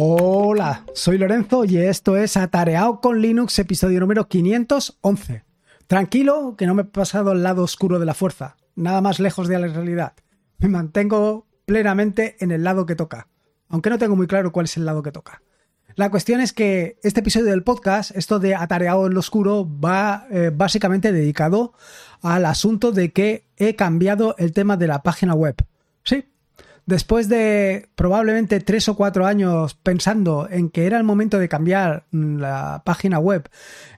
Hola, soy Lorenzo y esto es Atareado con Linux, episodio número 511. Tranquilo, que no me he pasado al lado oscuro de la fuerza, nada más lejos de la realidad. Me mantengo plenamente en el lado que toca, aunque no tengo muy claro cuál es el lado que toca. La cuestión es que este episodio del podcast, esto de Atareado en lo oscuro, va eh, básicamente dedicado al asunto de que he cambiado el tema de la página web. Sí, después de probablemente tres o cuatro años pensando en que era el momento de cambiar la página web,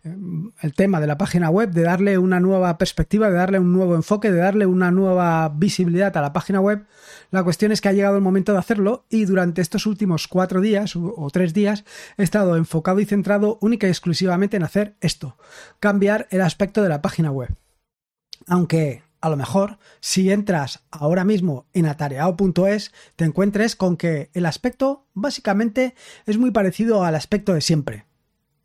eh, el tema de la página web, de darle una nueva perspectiva, de darle un nuevo enfoque, de darle una nueva visibilidad a la página web, la cuestión es que ha llegado el momento de hacerlo y durante estos últimos cuatro días o tres días he estado enfocado y centrado única y exclusivamente en hacer esto, cambiar el aspecto de la página web. Aunque a lo mejor, si entras ahora mismo en atareado.es, te encuentres con que el aspecto básicamente es muy parecido al aspecto de siempre.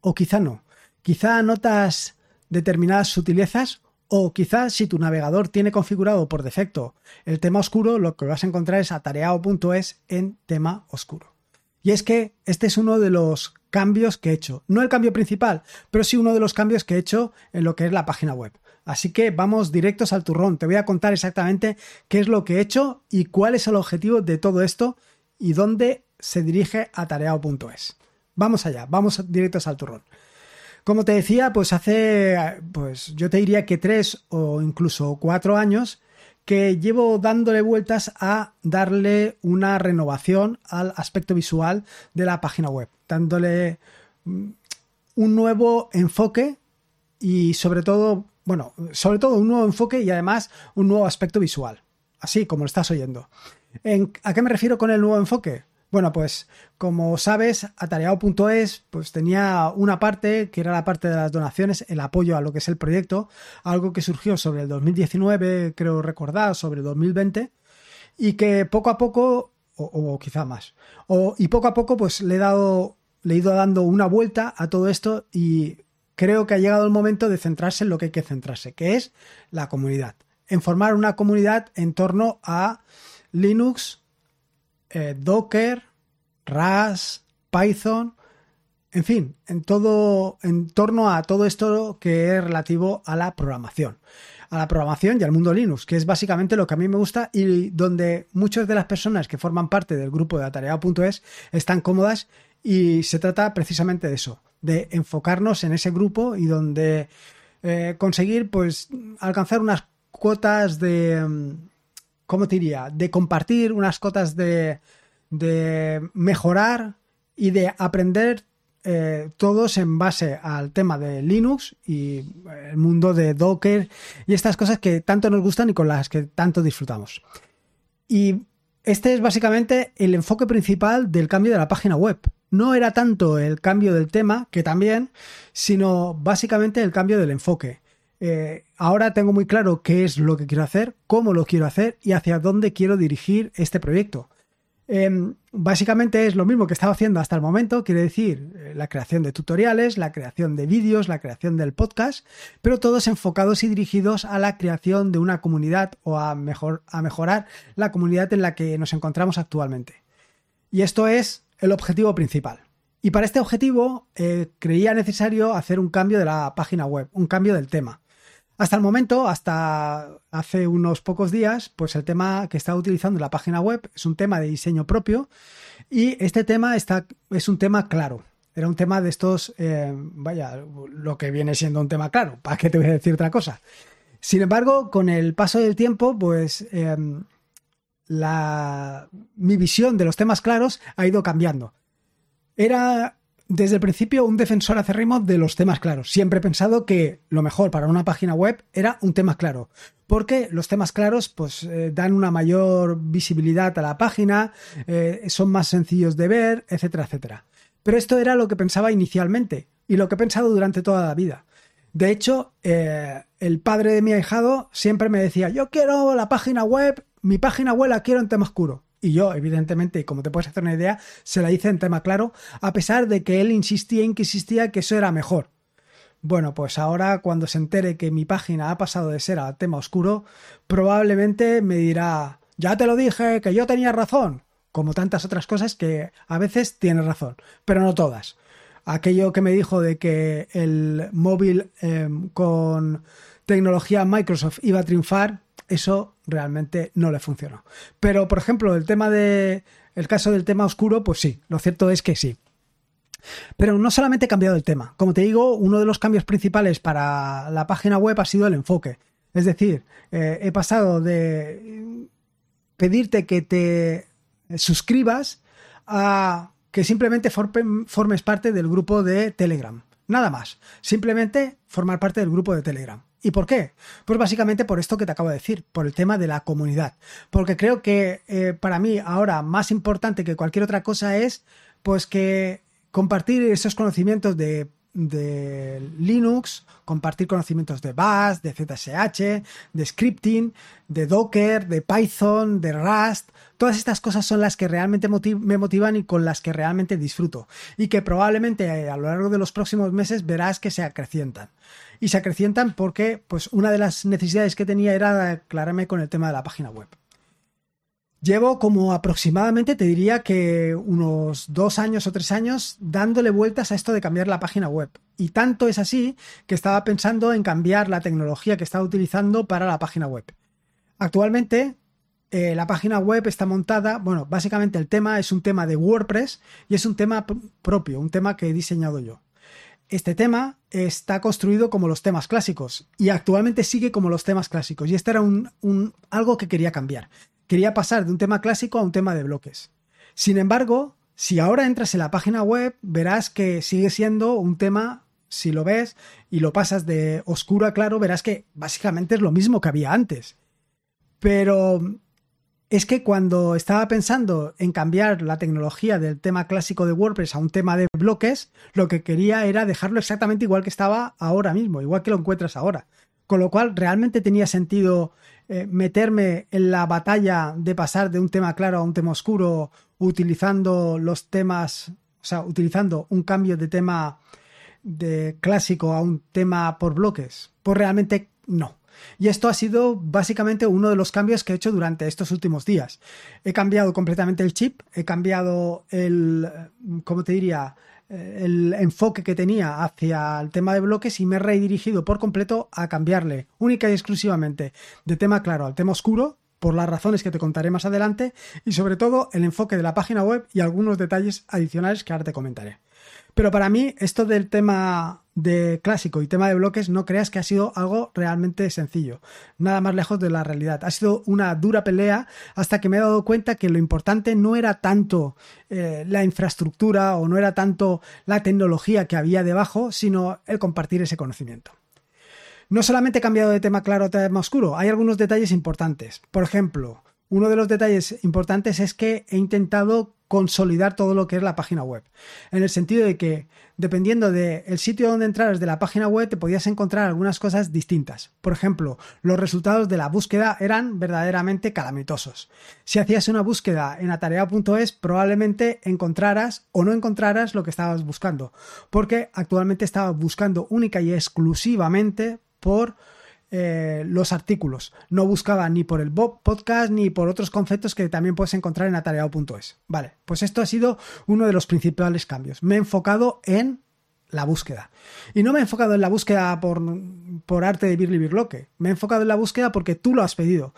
O quizá no. Quizá notas determinadas sutilezas o quizás si tu navegador tiene configurado por defecto el tema oscuro, lo que vas a encontrar es atareado.es en tema oscuro. Y es que este es uno de los cambios que he hecho. No el cambio principal, pero sí uno de los cambios que he hecho en lo que es la página web. Así que vamos directos al turrón. Te voy a contar exactamente qué es lo que he hecho y cuál es el objetivo de todo esto y dónde se dirige atareado.es. Vamos allá, vamos directos al turrón. Como te decía, pues hace, pues yo te diría que tres o incluso cuatro años que llevo dándole vueltas a darle una renovación al aspecto visual de la página web, dándole mm, un nuevo enfoque y sobre todo, bueno, sobre todo un nuevo enfoque y además un nuevo aspecto visual, así como lo estás oyendo. ¿A qué me refiero con el nuevo enfoque? Bueno, pues como sabes, atareado.es pues tenía una parte que era la parte de las donaciones, el apoyo a lo que es el proyecto, algo que surgió sobre el 2019, creo recordar, sobre el 2020 y que poco a poco o, quizá más, o, y poco a poco pues le he dado le he ido dando una vuelta a todo esto y creo que ha llegado el momento de centrarse en lo que hay que centrarse, que es la comunidad, en formar una comunidad en torno a Linux, eh, Docker, RAS, Python, en fin, en todo, en torno a todo esto que es relativo a la programación. A la programación y al mundo Linux, que es básicamente lo que a mí me gusta y donde muchas de las personas que forman parte del grupo de atareado.es están cómodas y se trata precisamente de eso, de enfocarnos en ese grupo y donde eh, conseguir pues alcanzar unas cuotas de mm, ¿cómo te diría? De compartir unas cotas de, de mejorar y de aprender eh, todos en base al tema de Linux y el mundo de Docker y estas cosas que tanto nos gustan y con las que tanto disfrutamos. Y este es básicamente el enfoque principal del cambio de la página web. No era tanto el cambio del tema, que también, sino básicamente el cambio del enfoque. Eh, ahora tengo muy claro qué es lo que quiero hacer, cómo lo quiero hacer y hacia dónde quiero dirigir este proyecto. Em, básicamente es lo mismo que estaba haciendo hasta el momento, quiere decir eh, la creación de tutoriales, la creación de vídeos, la creación del podcast, pero todos enfocados y dirigidos a la creación de una comunidad o a, mejor, a mejorar la comunidad en la que nos encontramos actualmente. Y esto es el objetivo principal. Y para este objetivo eh, creía necesario hacer un cambio de la página web, un cambio del tema. Hasta el momento, hasta hace unos pocos días, pues el tema que está utilizando la página web es un tema de diseño propio y este tema está, es un tema claro. Era un tema de estos, eh, vaya, lo que viene siendo un tema claro, ¿para qué te voy a decir otra cosa? Sin embargo, con el paso del tiempo, pues em, la, mi visión de los temas claros ha ido cambiando. Era desde el principio un defensor acérrimo de los temas claros. Siempre he pensado que lo mejor para una página web era un tema claro, porque los temas claros pues eh, dan una mayor visibilidad a la página, eh, son más sencillos de ver, etcétera, etcétera. Pero esto era lo que pensaba inicialmente y lo que he pensado durante toda la vida. De hecho, eh, el padre de mi ahijado siempre me decía, yo quiero la página web, mi página web la quiero en tema oscuro. Y yo, evidentemente, como te puedes hacer una idea, se la hice en tema claro, a pesar de que él insistía en que insistía que eso era mejor. Bueno, pues ahora cuando se entere que mi página ha pasado de ser a tema oscuro, probablemente me dirá, ya te lo dije, que yo tenía razón. como tantas otras cosas que a veces tiene razón, pero no todas. Aquello que me dijo de que el móvil em, con tecnología Microsoft iba a triunfar, eso realmente no le funcionó. Pero, por ejemplo, el tema de. El caso del tema oscuro, pues sí, lo cierto es que sí. Pero no solamente he cambiado el tema. Como te digo, uno de los cambios principales para la página web ha sido el enfoque. Es decir, eh, he pasado de pedirte que te suscribas a que simplemente formes parte del grupo de Telegram. Nada más. Simplemente formar parte del grupo de Telegram. ¿Y por qué? Pues básicamente por esto que te acabo de decir, por el tema de la comunidad. Porque creo que eh, para mí ahora más importante que cualquier otra cosa es pues que compartir esos conocimientos de de Linux, compartir conocimientos de Bash, de ZSH, de scripting, de Docker, de Python, de Rust. Todas estas cosas son las que realmente me motivan y con las que realmente disfruto. Y que probablemente eh, a lo largo de los próximos meses verás que se acrecientan. Y se acrecientan porque pues, una de las necesidades que tenía era aclararme con el tema de la página web. Llevo como aproximadamente, te diría que unos dos años o tres años dándole vueltas a esto de cambiar la página web. Y tanto es así que estaba pensando en cambiar la tecnología que estaba utilizando para la página web. Actualmente eh, la página web está montada, bueno, básicamente el tema es un tema de WordPress y es un tema propio, un tema que he diseñado yo. Este tema está construido como los temas clásicos y actualmente sigue como los temas clásicos y esto era algo que quería cambiar quería pasar de un tema clásico a un tema de bloques. Sin embargo, si ahora entras en la página web, verás que sigue siendo un tema, si lo ves y lo pasas de oscuro a claro, verás que básicamente es lo mismo que había antes. Pero es que cuando estaba pensando en cambiar la tecnología del tema clásico de WordPress a un tema de bloques, lo que quería era dejarlo exactamente igual que estaba ahora mismo, igual que lo encuentras ahora. Con lo cual realmente tenía sentido eh, meterme en la batalla de pasar de un tema claro a un tema oscuro utilizando los temas, o sea, utilizando un cambio de tema de clásico a un tema por bloques? Pues realmente no. Y esto ha sido básicamente uno de los cambios que he hecho durante estos últimos días. He cambiado completamente el chip, he cambiado el, ¿cómo te diría? El enfoque que tenía hacia el tema de bloques y me he redirigido por completo a cambiarle única y exclusivamente de tema claro al tema oscuro por las razones que te contaré más adelante y sobre todo el enfoque de la página web y algunos detalles adicionales que ahora te comentaré. Pero para mí esto del tema de clásico y tema de bloques no creas que ha sido algo realmente sencillo, nada más lejos de la realidad. Ha sido una dura pelea hasta que me he dado cuenta que lo importante no era tanto eh, la infraestructura o no era tanto la tecnología que había debajo, sino el compartir ese conocimiento. No solamente he cambiado de tema claro a tema oscuro, hay algunos detalles importantes. Por ejemplo, uno de los detalles importantes es que he intentado consolidar todo lo que es la página web. En el sentido de que, dependiendo del sitio donde entraras de la página web, te podías encontrar algunas cosas distintas. Por ejemplo, los resultados de la búsqueda eran verdaderamente calamitosos. Si hacías una búsqueda en atareado.es, probablemente encontraras o no encontraras lo que estabas buscando, porque actualmente estabas buscando única y exclusivamente por eh, los artículos. No buscaba ni por el podcast ni por otros conceptos que también puedes encontrar en atareado.es. Vale, pues esto ha sido uno de los principales cambios. Me he enfocado en la búsqueda. Y no me he enfocado en la búsqueda por, por arte de Birli Birloque. Me he enfocado en la búsqueda porque tú lo has pedido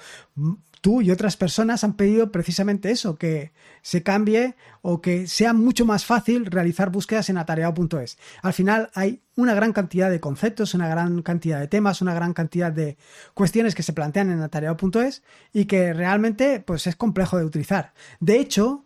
tú y otras personas han pedido precisamente eso, que se cambie o que sea mucho más fácil realizar búsquedas en atareado.es. Al final hay una gran cantidad de conceptos, una gran cantidad de temas, una gran cantidad de cuestiones que se plantean en atareado.es y que realmente pues es complejo de utilizar. De hecho,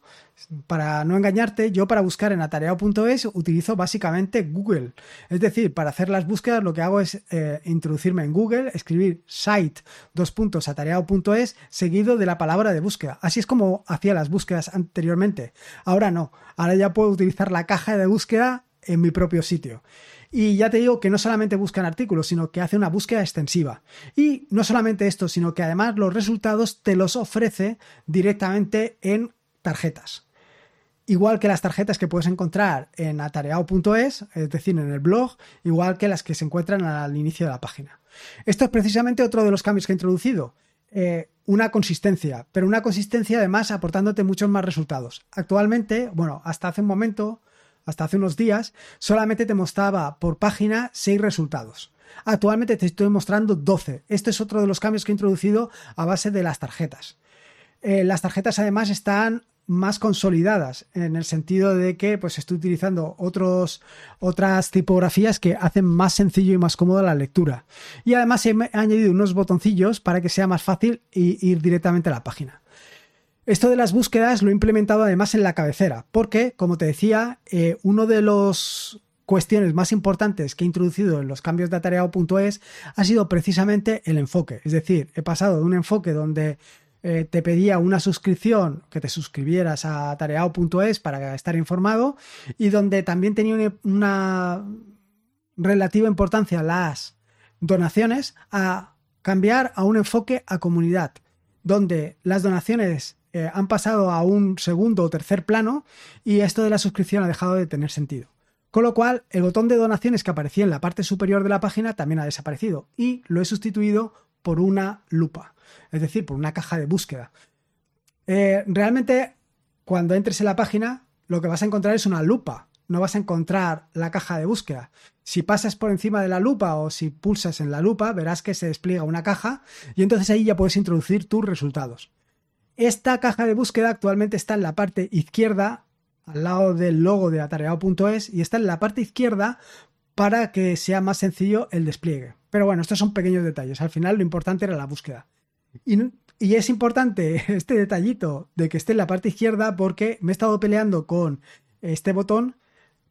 para no engañarte, yo para buscar en atareado.es utilizo básicamente Google. Es decir, para hacer las búsquedas lo que hago es eh, introducirme en Google, escribir site dos atareado.es seguido de la palabra de búsqueda. Así es como hacía las búsquedas anteriormente. Ahora no, ahora ya puedo utilizar la caja de búsqueda en mi propio sitio. Y ya te digo que no solamente buscan artículos, sino que hace una búsqueda extensiva. Y no solamente esto, sino que además los resultados te los ofrece directamente en tarjetas igual que las tarjetas que puedes encontrar en atareado.es, es decir, en el blog, igual que las que se encuentran al inicio de la página. Esto es precisamente otro de los cambios que he introducido. eh, una consistencia, pero una consistencia además aportándote muchos más resultados. Actualmente, bueno, hasta hace un momento, hasta hace unos días, solamente te mostraba por página 6 resultados. Actualmente te estoy mostrando 12. Este es otro de los cambios que he introducido a base de las tarjetas. Eh, las tarjetas además están más consolidadas en el sentido de que pues estoy utilizando otros, otras tipografías que hacen más sencillo y más cómoda la lectura. Y además he añadido unos botoncillos para que sea más fácil ir directamente a la página. Esto de las búsquedas lo he implementado además en la cabecera, porque, como te decía, eh, uno de los cuestiones más importantes que he introducido en los cambios de atareado.es ha sido precisamente el enfoque. Es decir, he pasado de un enfoque donde eh, te pedía una suscripción, que te suscribieras a tareao.es para estar informado y donde también tenía una, relativa importancia las donaciones a cambiar a un enfoque a comunidad, donde las donaciones eh, han pasado a un segundo o tercer plano y esto de la suscripción ha dejado de tener sentido. Con lo cual, el botón de donaciones que aparecía en la parte superior de la página también ha desaparecido y lo he sustituido por una lupa, es decir, por una caja de búsqueda. Eh, realmente, cuando entres en la página, lo que vas a encontrar es una lupa, no vas a encontrar la caja de búsqueda. Si pasas por encima de la lupa o si pulsas en la lupa, verás que se despliega una caja y entonces ahí ya puedes introducir tus resultados. Esta caja de búsqueda actualmente está en la parte izquierda al lado del logo de atareado.es y está en la parte izquierda para que sea más sencillo el despliegue. Pero bueno, estos son pequeños detalles. Al final lo importante era la búsqueda. Y, es importante este detallito de que esté en la parte izquierda porque me he estado peleando con este botón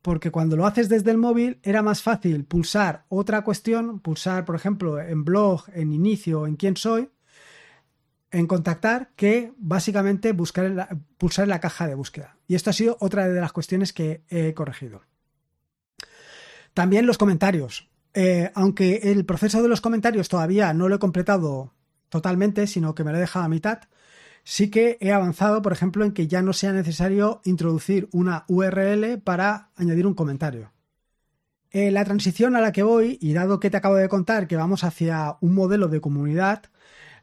porque cuando lo haces desde el móvil era más fácil pulsar otra cuestión, pulsar por ejemplo en blog, en inicio, en quién soy, en contactar que básicamente buscar pulsar la caja de búsqueda. Y esto ha sido otra de las cuestiones que he corregido. También los comentarios. Eh, aunque el proceso de los comentarios todavía no lo he completado totalmente, sino que me lo he dejado a mitad, sí que he avanzado, por ejemplo, en que ya no sea necesario introducir una URL para añadir un comentario. Eh, la transición a la que voy, y dado que te acabo de contar que vamos hacia un modelo de comunidad,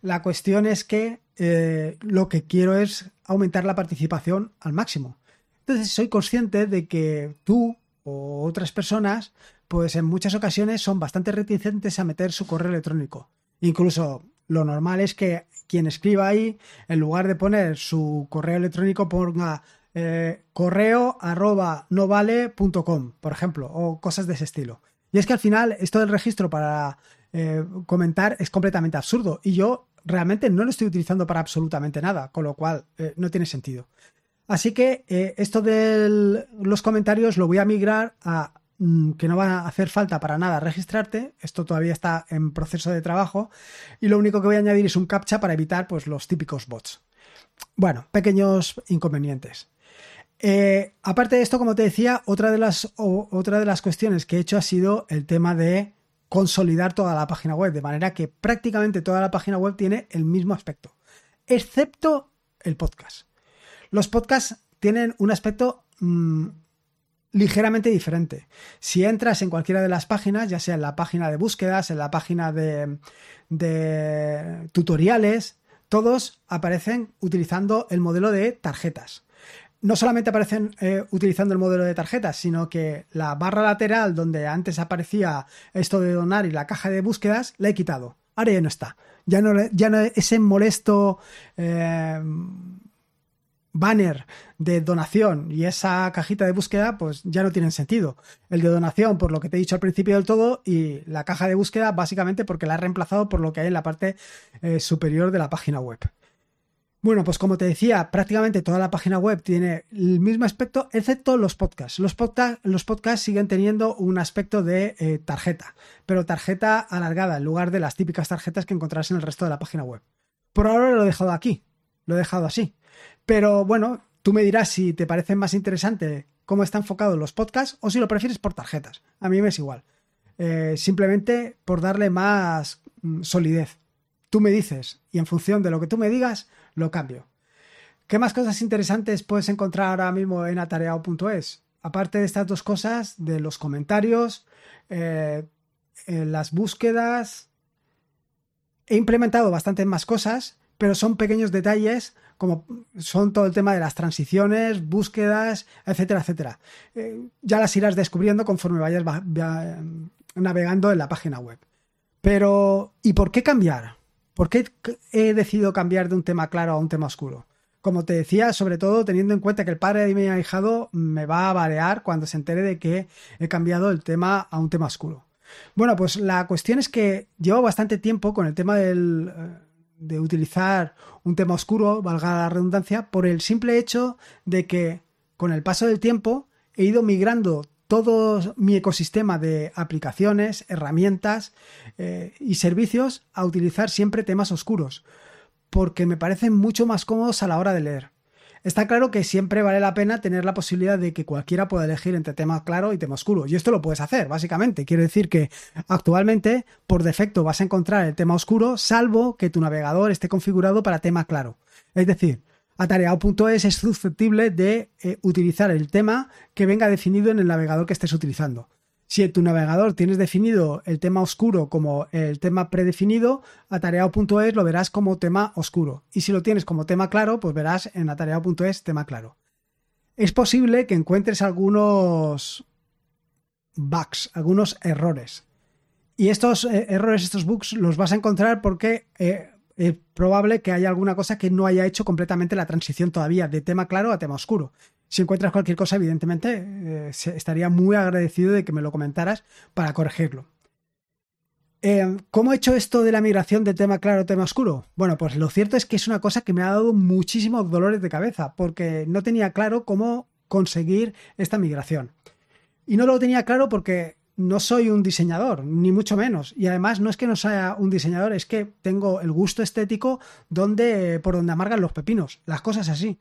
la cuestión es que eh, lo que quiero es aumentar la participación al máximo. Entonces soy consciente de que tú o otras personas, pues en muchas ocasiones son bastante reticentes a meter su correo electrónico. Incluso lo normal es que quien escriba ahí, en lugar de poner su correo electrónico, ponga eh, correo arroba novale.com, por ejemplo, o cosas de ese estilo. Y es que al final esto del registro para eh, comentar es completamente absurdo y yo realmente no lo estoy utilizando para absolutamente nada, con lo cual eh, no tiene sentido. Así que eh, esto de los comentarios lo voy a migrar a mm, que no va a hacer falta para nada registrarte, esto todavía está en proceso de trabajo y lo único que voy a añadir es un captcha para evitar pues, los típicos bots. Bueno, pequeños inconvenientes. aparte de esto, como te decía, otra de, las, otra de las cuestiones que he hecho ha sido el tema de consolidar toda la página web, de manera que prácticamente toda la página web tiene el mismo aspecto, excepto el podcast. Los podcasts tienen un aspecto mm, ligeramente diferente. Si entras en cualquiera de las páginas, ya sea en la página de búsquedas, en la página de, tutoriales, todos aparecen utilizando el modelo de tarjetas no solamente aparecen eh, utilizando el modelo de tarjetas, sino que la barra lateral donde antes aparecía esto de donar y la caja de búsquedas, la he quitado. Ahora ya no está. Ya no, ya ese molesto eh, banner de donación y esa cajita de búsqueda, pues ya no tienen sentido. El de donación, por lo que te he dicho al principio del todo, y la caja de búsqueda, básicamente porque la he reemplazado por lo que hay en la parte eh, superior de la página web. Bueno, pues como te decía, prácticamente toda la página web tiene el mismo aspecto, excepto los podcasts. Los, los podcasts siguen teniendo un aspecto de eh, tarjeta, pero tarjeta alargada en lugar de las típicas tarjetas que encontrarás en el resto de la página web. Por ahora lo he dejado aquí, lo he dejado así. Pero bueno, tú me dirás si te parece más interesante cómo está enfocado los podcasts o si lo prefieres por tarjetas. A mí me es igual. Eh, simplemente por darle más mm, solidez. Tú me dices y en función de lo que tú me digas, lo cambio. ¿Qué más cosas interesantes puedes encontrar ahora mismo en atareado.es? Aparte de estas dos cosas, de los comentarios, eh, las búsquedas, he implementado bastantes más cosas, pero son pequeños detalles como son todo el tema de las transiciones, búsquedas, etcétera, etcétera. Eh, ya las irás descubriendo conforme vayas navegando en la página web. Pero, ¿y por qué cambiar? ¿Por qué he decidido cambiar de un tema claro a un tema oscuro? Como te decía, sobre todo teniendo en cuenta que el padre de mi ahijado me va a balear cuando se entere de que he cambiado el tema a un tema oscuro. Bueno, pues la cuestión es que llevo bastante tiempo con el tema del, eh, de utilizar un tema oscuro, valga la redundancia, por el simple hecho de que con el paso del tiempo he ido migrando todo mi ecosistema de aplicaciones, herramientas eh, y servicios a utilizar siempre temas oscuros, porque me parecen mucho más cómodos a la hora de leer. Está claro que siempre vale la pena tener la posibilidad de que cualquiera pueda elegir entre tema claro y tema oscuro. Y esto lo puedes hacer, básicamente. Quiere decir que actualmente, por defecto, vas a encontrar el tema oscuro, salvo que tu navegador esté configurado para tema claro. Es decir, atareado.es es susceptible de eh, utilizar el tema que venga definido en el navegador que estés utilizando. Si en tu navegador tienes definido el tema oscuro como el tema predefinido, atareado.es lo verás como tema oscuro. Y si lo tienes como tema claro, pues verás en atareado.es tema claro. Es posible que encuentres algunos bugs, algunos errores. Y estos eh, errores, estos bugs, los vas a encontrar porque eh, es probable que haya alguna cosa que no haya hecho completamente la transición todavía de tema claro a tema oscuro. Si encuentras cualquier cosa, evidentemente, eh, estaría muy agradecido de que me lo comentaras para corregirlo. Eh, ¿Cómo he hecho esto de la migración de tema claro a tema oscuro? Bueno, pues lo cierto es que es una cosa que me ha dado muchísimos dolores de cabeza, porque no tenía claro cómo conseguir esta migración. Y no lo tenía claro porque no soy un diseñador, ni mucho menos. Y además no es que no sea un diseñador, es que tengo el gusto estético donde, por donde amargan los pepinos, las cosas así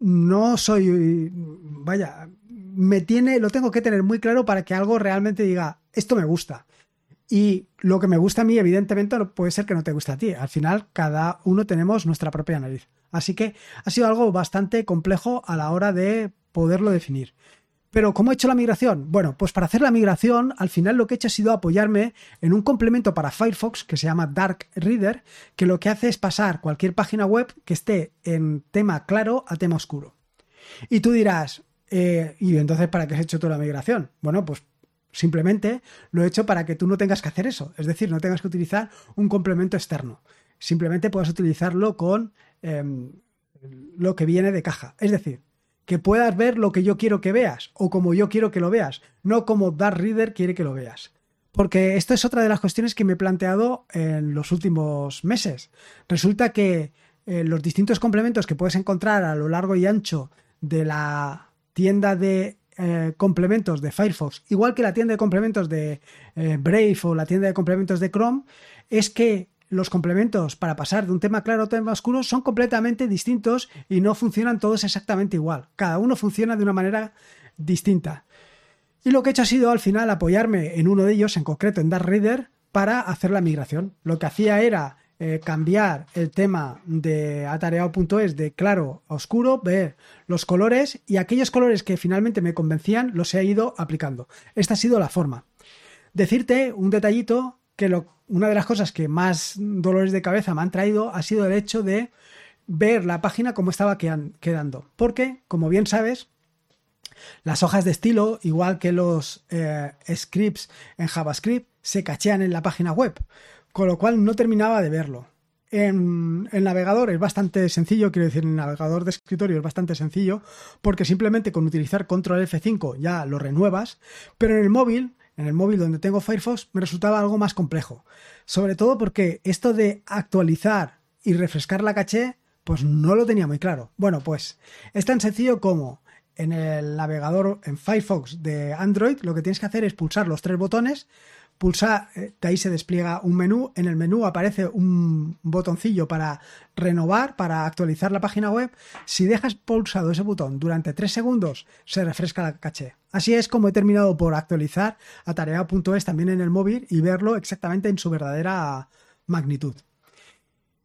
no soy, vaya, me tiene, lo tengo que tener muy claro para que algo realmente diga, esto me gusta. Y lo que me gusta a mí, evidentemente, puede ser que no te guste a ti. Al final, cada uno tenemos nuestra propia nariz. Así que ha sido algo bastante complejo a la hora de poderlo definir. Pero ¿cómo he hecho la migración? Bueno, pues para hacer la migración, al final lo que he hecho ha sido apoyarme en un complemento para Firefox que se llama Dark Reader, que lo que hace es pasar cualquier página web que esté en tema claro a tema oscuro. Y tú dirás, eh, ¿y entonces para qué has hecho toda la migración? Bueno, pues simplemente lo he hecho para que tú no tengas que hacer eso, es decir, no tengas que utilizar un complemento externo. Simplemente puedas utilizarlo con em, lo que viene de caja. Es decir, que puedas ver lo que yo quiero que veas o como yo quiero que lo veas, no como Dark Reader quiere que lo veas. Porque esto es otra de las cuestiones que me he planteado en los últimos meses. Resulta que eh, los distintos complementos que puedes encontrar a lo largo y ancho de la tienda de eh, complementos de Firefox, igual que la tienda de complementos de eh, Brave o la tienda de complementos de Chrome, es que los complementos para pasar de un tema claro a un tema oscuro son completamente distintos y no funcionan todos exactamente igual. Cada uno funciona de una manera distinta. Y lo que he hecho ha sido al final apoyarme en uno de ellos, en concreto en Dark Reader, para hacer la migración. Lo que hacía era eh, cambiar el tema de atareado.es de claro a oscuro, ver los colores y aquellos colores que finalmente me convencían los he ido aplicando. Esta ha sido la forma. Decirte un detallito que lo, una de las cosas que más dolores de cabeza me han traído ha sido el hecho de ver la página como estaba quedando. Porque, como bien sabes, las hojas de estilo, igual que los eh, scripts en JavaScript, se cachean en la página web, con lo cual no terminaba de verlo. En el navegador es bastante sencillo, quiero decir, en el navegador de escritorio es bastante sencillo, porque simplemente con utilizar control F5 ya lo renuevas, pero en el móvil en el móvil donde tengo Firefox me resultaba algo más complejo. Sobre todo porque esto de actualizar y refrescar la caché, pues no lo tenía muy claro. Bueno, pues es tan sencillo como en el navegador en Firefox de Android, lo que tienes que hacer es pulsar los tres botones pulsa, eh, de ahí se despliega un menú, en el menú aparece un botoncillo para renovar, para actualizar la página web. Si dejas pulsado ese botón durante tres segundos, se refresca la caché. Así es como he terminado por actualizar atareado.es también en el móvil y verlo exactamente en su verdadera magnitud.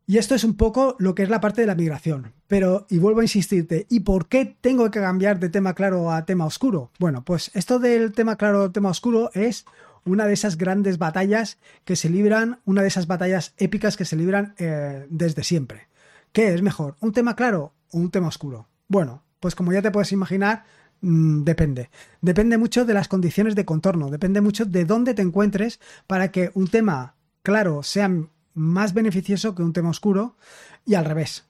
Y esto es un poco lo que es la parte de la migración. Pero, y vuelvo a insistirte, ¿y por qué tengo que cambiar de tema claro a tema oscuro? Bueno, pues esto del tema claro a tema oscuro es una de esas grandes batallas que se libran, una de esas batallas épicas que se libran eh, desde siempre. ¿Qué es mejor? ¿Un tema claro o un tema oscuro? Bueno, pues como ya te puedes imaginar, mm, depende. Depende mucho de las condiciones de contorno, depende mucho de dónde te encuentres para que un tema claro sea más beneficioso que un tema oscuro y al revés.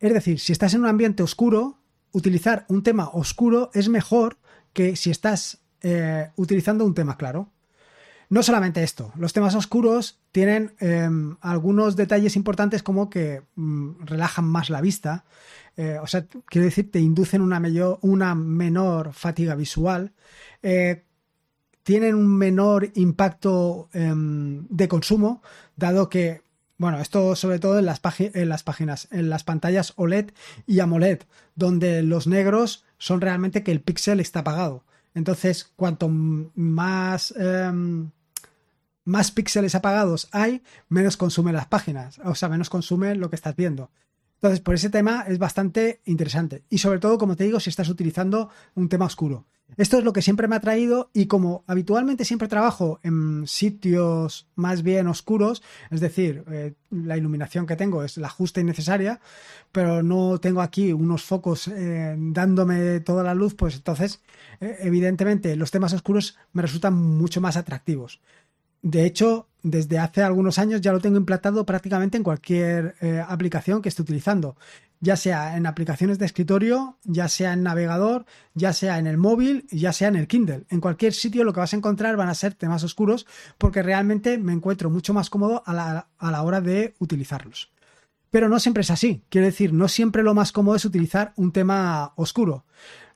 Es decir, si estás en un ambiente oscuro, utilizar un tema oscuro es mejor que si estás eh, utilizando un tema claro. No solamente esto, los temas oscuros tienen em, algunos detalles importantes como que mm, relajan más la vista, eh, o sea, quiero decir, te inducen una, una menor fatiga visual, eh, tienen un menor impacto em, de consumo, dado que bueno, esto sobre todo en las, en las páginas, en las pantallas OLED y AMOLED, donde los negros son realmente que el píxel está apagado. Entonces, cuanto más, em, más píxeles apagados hay, menos consumen las páginas, o sea, menos consume lo que estás viendo. Entonces, por ese tema es bastante interesante. Y sobre todo, como te digo, si estás utilizando un tema oscuro. Esto es lo que siempre me ha traído y como habitualmente siempre trabajo en sitios más bien oscuros, es decir, eh, la iluminación que tengo es la justa y necesaria, pero no tengo aquí unos focos eh, dándome toda la luz, pues entonces, eh, evidentemente, los temas oscuros me resultan mucho más atractivos. De hecho, desde hace algunos años ya lo tengo implantado prácticamente en cualquier aplicación que esté utilizando ya sea en aplicaciones de escritorio, ya sea en navegador, ya sea en el móvil, ya sea en el Kindle. En cualquier sitio lo que vas a encontrar van a ser temas oscuros porque realmente me encuentro mucho más cómodo a la, hora de utilizarlos. Pero no siempre es así. Quiero decir, no siempre lo más cómodo es utilizar un tema oscuro.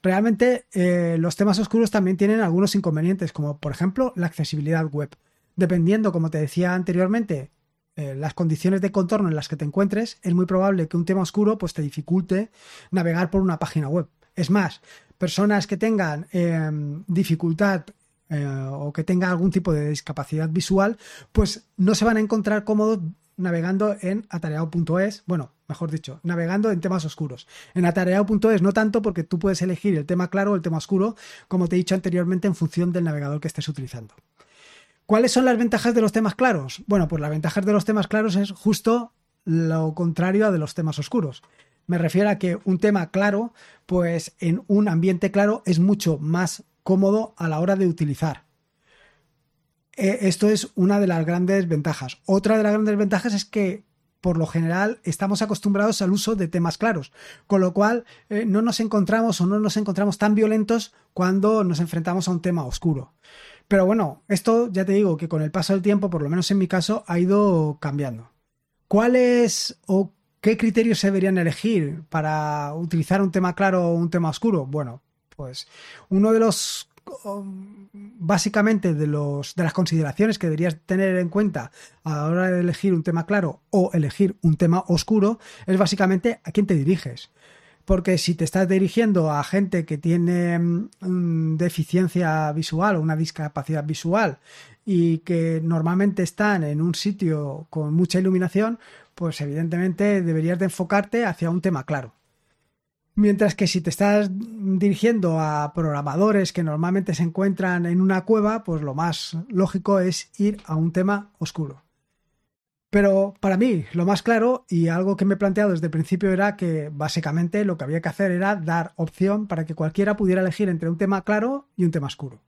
Realmente eh, los temas oscuros también tienen algunos inconvenientes, como por ejemplo la accesibilidad web. Dependiendo, como te decía anteriormente, eh, las condiciones de contorno en las que te encuentres, es muy probable que un tema oscuro pues, te dificulte navegar por una página web. Es más, personas que tengan em, dificultad eh, o que tengan algún tipo de discapacidad visual, pues no se van a encontrar cómodos navegando en atareado.es, bueno, mejor dicho, navegando en temas oscuros. En atareado.es no tanto porque tú puedes elegir el tema claro o el tema oscuro, como te he dicho anteriormente, en función del navegador que estés utilizando. ¿Cuáles son las ventajas de los temas claros? Bueno, pues las ventajas de los temas claros es justo lo contrario a de los temas oscuros. Me refiero a que un tema claro, pues en un ambiente claro es mucho más cómodo a la hora de utilizar. E, esto es una de las grandes ventajas. Otra de las grandes ventajas es que por lo general estamos acostumbrados al uso de temas claros, con lo cual eh, no nos encontramos o no nos encontramos tan violentos cuando nos enfrentamos a un tema oscuro. Pero bueno, esto ya te digo que con el paso del tiempo, por lo menos en mi caso, ha ido cambiando. ¿Cuáles o qué criterios se deberían elegir para utilizar un tema claro o un tema oscuro? Bueno, pues uno de los básicamente de los de las consideraciones que deberías tener en cuenta a la hora de elegir un tema claro o elegir un tema oscuro es básicamente a quién te diriges porque si te estás dirigiendo a gente que tiene mm, deficiencia visual o una discapacidad visual y que normalmente están en un sitio con mucha iluminación, pues evidentemente deberías de enfocarte hacia un tema claro. Mientras que si te estás dirigiendo a programadores que normalmente se encuentran en una cueva, pues lo más lógico es ir a un tema oscuro. Pero para mí, lo más claro y algo que me he planteado desde el principio era que básicamente lo que había que hacer era dar opción para que cualquiera pudiera elegir entre un tema claro y un tema oscuro.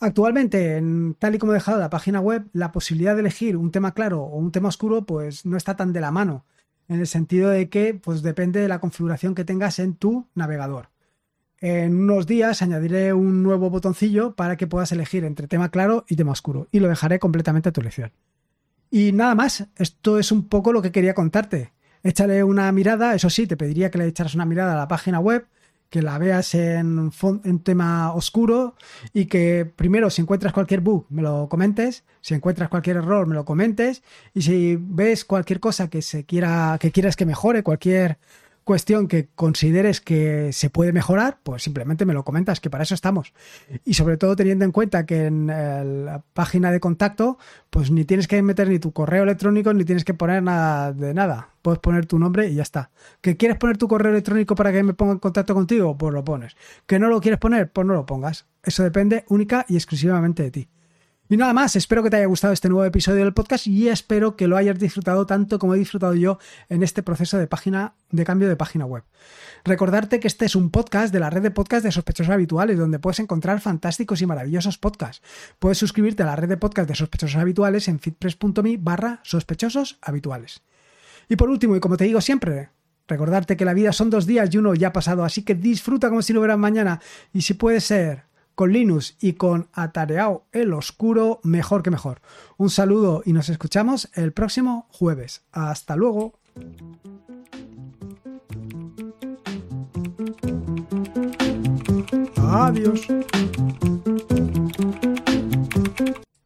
Actualmente, tal y como he dejado la página web, la posibilidad de elegir un tema claro o un tema oscuro pues no está tan de la mano, en el sentido de que pues depende de la configuración que tengas en tu navegador. En unos días añadiré un nuevo botoncillo para que puedas elegir entre tema claro y tema oscuro y lo dejaré completamente a tu elección. Y nada más, esto es un poco lo que quería contarte. Échale una mirada, eso sí, te pediría que le echaras una mirada a la página web, que la veas en, en tema oscuro y que primero si encuentras cualquier bug me lo comentes, si encuentras cualquier error me lo comentes y si ves cualquier cosa que se quiera que quieras que mejore, cualquier cuestión que consideres que se puede mejorar, pues simplemente me lo comentas, que para eso estamos. Y sobre todo teniendo en cuenta que en la página de contacto, pues ni tienes que meter ni tu correo electrónico, ni tienes que poner nada de nada. Puedes poner tu nombre y ya está. ¿Que quieres poner tu correo electrónico para que me ponga en contacto contigo? Pues lo pones. ¿Que no lo quieres poner? Pues no lo pongas. Eso depende única y exclusivamente de ti. Y nada más, espero que te haya gustado este nuevo episodio del podcast y espero que lo hayas disfrutado tanto como he disfrutado yo en este proceso de página de cambio de página web. Recordarte que este es un podcast de la red de podcast de sospechosos habituales, donde puedes encontrar fantásticos y maravillosos podcasts. Puedes suscribirte a la red de podcast de sospechosos habituales en fitpress.me barra sospechosos habituales. Y por último, y como te digo siempre, recordarte que la vida son dos días y uno ya ha pasado, así que disfruta como si no hubiera mañana. Y si puede ser con Linux y con Atareado el Oscuro, mejor que mejor. Un saludo y nos escuchamos el próximo jueves. Hasta luego. Adiós.